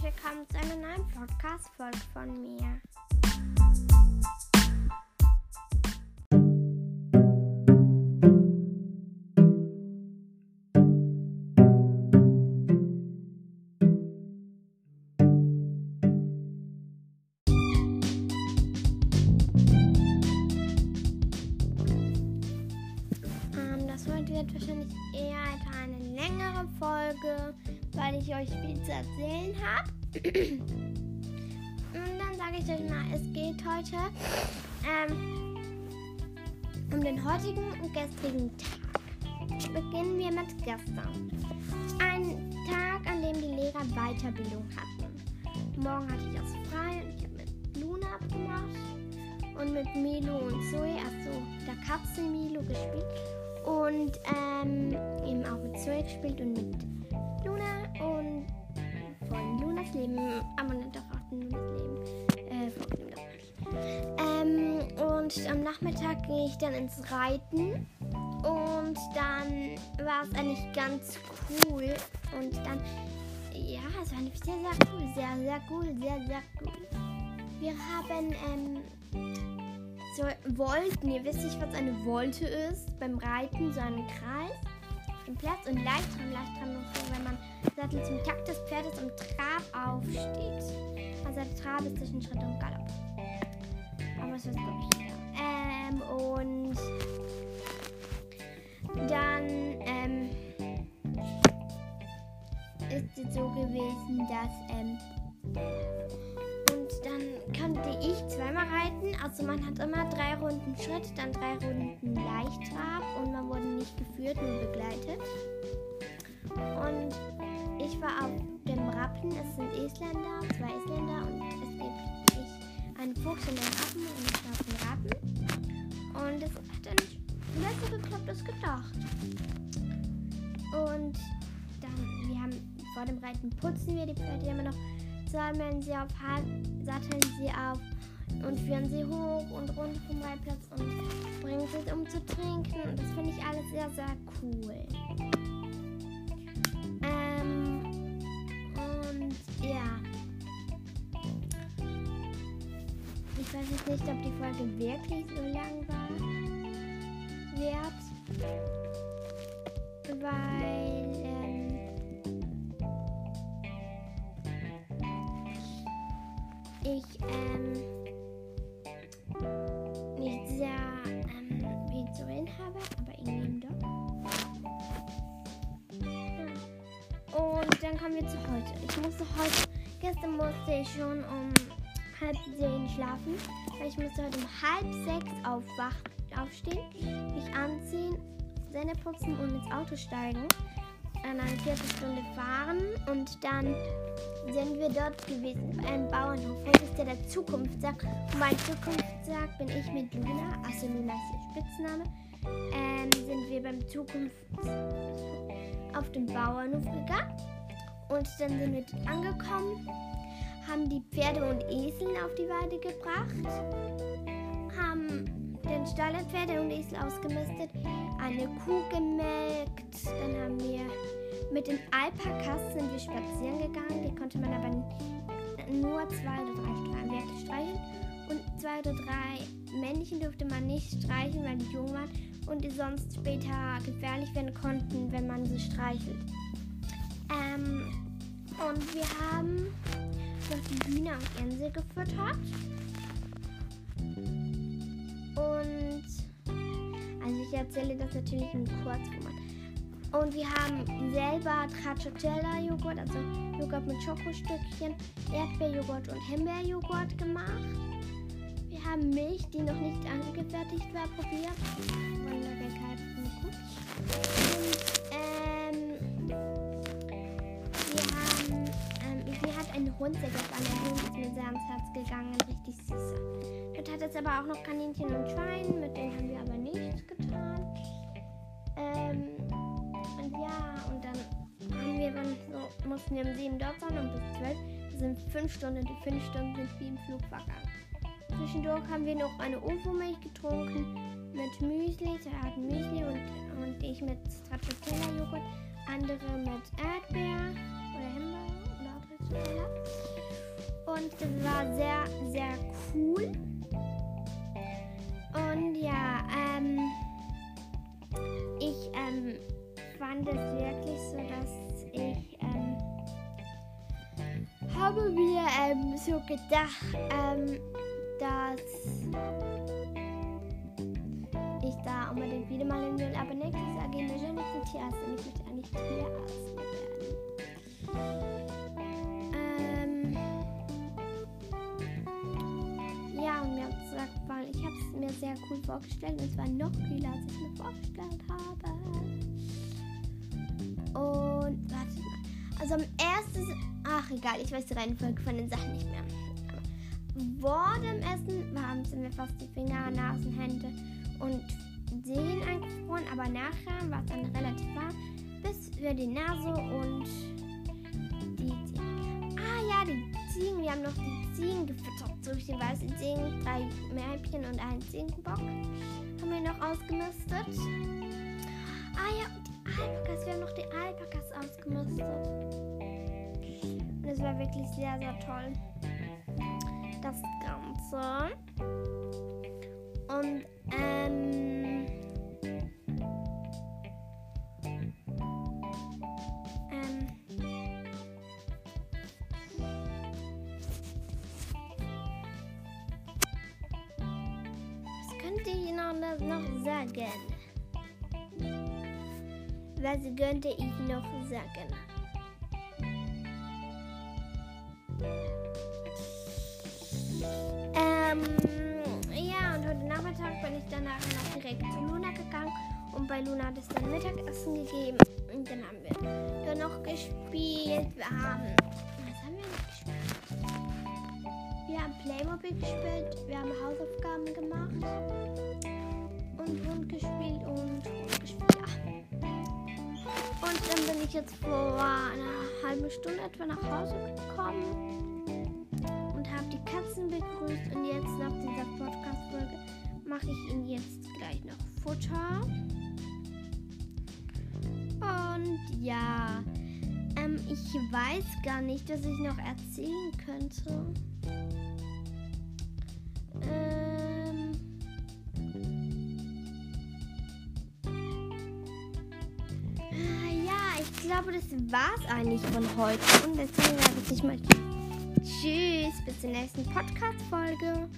herzlich willkommen zu einer neuen Podcast-Folge von mir. Ähm, das heute wird wahrscheinlich eher eine längere Folge, weil ich euch viel zu erzählen habe. Und dann sage ich euch mal, es geht heute ähm, um den heutigen und gestrigen Tag. Beginnen wir mit gestern. Ein Tag, an dem die Lehrer Weiterbildung hatten. Morgen hatte ich das frei und ich habe mit Luna abgemacht und mit Milo und Zoe, also der Katze Milo gespielt. Und ähm, eben auch mit Zoe gespielt und mit Luna und von Lunas Leben, nicht auch von Lunas Leben. Äh, von Lunas ähm, und am Nachmittag ging ich dann ins Reiten. Und dann war es eigentlich ganz cool. Und dann, ja, es war sehr, sehr cool, sehr, sehr cool, sehr, sehr cool. Wir haben, ähm, so Volten, ihr wisst nicht, was eine Volte ist, beim Reiten so einen Kreis. auf Platz und Leichtram, Leichtram noch so, wenn man Sattel zum Takt des Pferdes im Trab aufsteht. Also der Trab ist zwischen Schritt und Galopp. Aber es ist glaube. Ähm, und dann ähm, ist es so gewesen, dass ähm, konnte ich zweimal reiten. Also man hat immer drei Runden Schritt, dann drei Runden Leichttrab und man wurde nicht geführt, nur begleitet. Und ich war auf dem Rappen, es sind Isländer, zwei Isländer und es gibt ich, einen Fuchs und einen Affen und ich war auf dem Rappen. Und es hat dann besser geklappt als gedacht. Und dann, wir haben vor dem Reiten putzen wir die Pferde immer noch sammeln sie auf, satteln sie auf und führen sie hoch und runter vom Reitplatz und bringen sie um zu trinken. Und das finde ich alles sehr, sehr cool. Ähm, und ja. Ich weiß jetzt nicht, ob die Folge wirklich so lang war. Wird. Weil, ich ähm, nicht sehr ähm, viel zu reden habe, aber irgendwie doch. Und dann kommen wir zu heute. Ich musste heute, gestern musste ich schon um halb zehn schlafen, weil ich musste heute um halb sechs aufwach, aufstehen, mich anziehen, Zähne putzen und ins Auto steigen an eine Viertelstunde fahren und dann sind wir dort gewesen bei einem Bauernhof. Heute ist ja der Zukunftstag. Und mein Zukunftstag bin ich mit Luna, also Luna ist ihr Spitzname, ähm, sind wir beim Zukunft auf den Bauernhof gegangen. Und dann sind wir dort angekommen, haben die Pferde und Esel auf die Weide gebracht, haben den Stall der Pferde und Esel ausgemistet, eine Kuh gemelkt, dann haben wir mit den Alpakas sind wir spazieren gegangen, die konnte man aber nur zwei oder drei Werte streicheln und zwei oder drei Männchen durfte man nicht streicheln, weil die jung waren und die sonst später gefährlich werden konnten, wenn man sie streichelt. Ähm, und wir haben noch die Hühner und Gänse gefüttert. Und also ich erzähle das natürlich in Kurzformat. Und wir haben selber Stracciatella-Joghurt, also Joghurt mit Schokostückchen, Erdbeerjoghurt und Himbeerjoghurt gemacht. Wir haben Milch, die noch nicht angefertigt war, probiert. Wunderbar, gut. Und ähm, wir haben, ähm, sie hat einen Hund, der gab an der Hund ist mir sehr ans Herz gegangen, richtig süß. Dort hat es aber auch noch Kaninchen und Schwein, mit denen haben wir aber nichts getan. Ähm, und ja, und dann haben wir dann so, mussten wir um 7 dort sein und bis 12. Das sind 5 Stunden. Die 5 Stunden sind wie im Flug vergangen. Zwischendurch haben wir noch eine Ofo-Milch getrunken mit Müsli. Sie hatten Müsli und, und ich mit Stracciatella-Joghurt. Andere mit Erdbeer oder Himbeer oder. Und das war sehr, sehr cool. Und ja, ähm, ich ähm, fand es wirklich so, dass ich ähm, habe mir ähm, so gedacht, ähm, dass ich da unbedingt wieder mal hin will. Aber nächstes Jahr gehen wir schon nicht zum Tierarzt und ich möchte eigentlich Tierarzt werden. Ähm, ja, und mir hat gesagt, weil ich habe es mir sehr cool vorgestellt und es war noch cooler, als ich mir vorgestellt habe. Und warte mal. Also am ersten, ach egal, ich weiß die Reihenfolge von den Sachen nicht mehr. Vor dem Essen sind mir fast die Finger, Nasen, Hände und Zehen eingefroren, aber nachher war es dann relativ warm, bis für die Nase und die Ziegen. Ah ja, die Ziegen, wir haben noch die Ziegen gefüttert. So richtig weiße Ziegen, drei Mäppchen und einen Ziegenbock haben wir noch ausgemistet. Ah ja, die Alpakas, wir haben noch die Alpakas ausgemistet. Und es war wirklich sehr, sehr toll. Das Ganze. Und ähm, ähm, was könnte ich noch, noch sagen? Was könnte ich noch sagen? Ähm, ja, und heute Nachmittag bin ich dann nachher noch direkt zu Luna gegangen und bei Luna hat es dann Mittagessen gegeben und dann haben wir dann noch gespielt. Wir haben, was haben wir noch gespielt? Wir haben Playmobil gespielt, wir haben Hausaufgaben gemacht und Hund gespielt und ich jetzt vor einer halben Stunde etwa nach Hause gekommen und habe die Katzen begrüßt. Und jetzt nach dieser Podcast-Folge mache ich ihnen jetzt gleich noch Futter. Und ja, ähm, ich weiß gar nicht, dass ich noch erzählen könnte. Glaube, das war's eigentlich von heute. Und deswegen sage ich mal Tschüss, bis zur nächsten Podcast-Folge.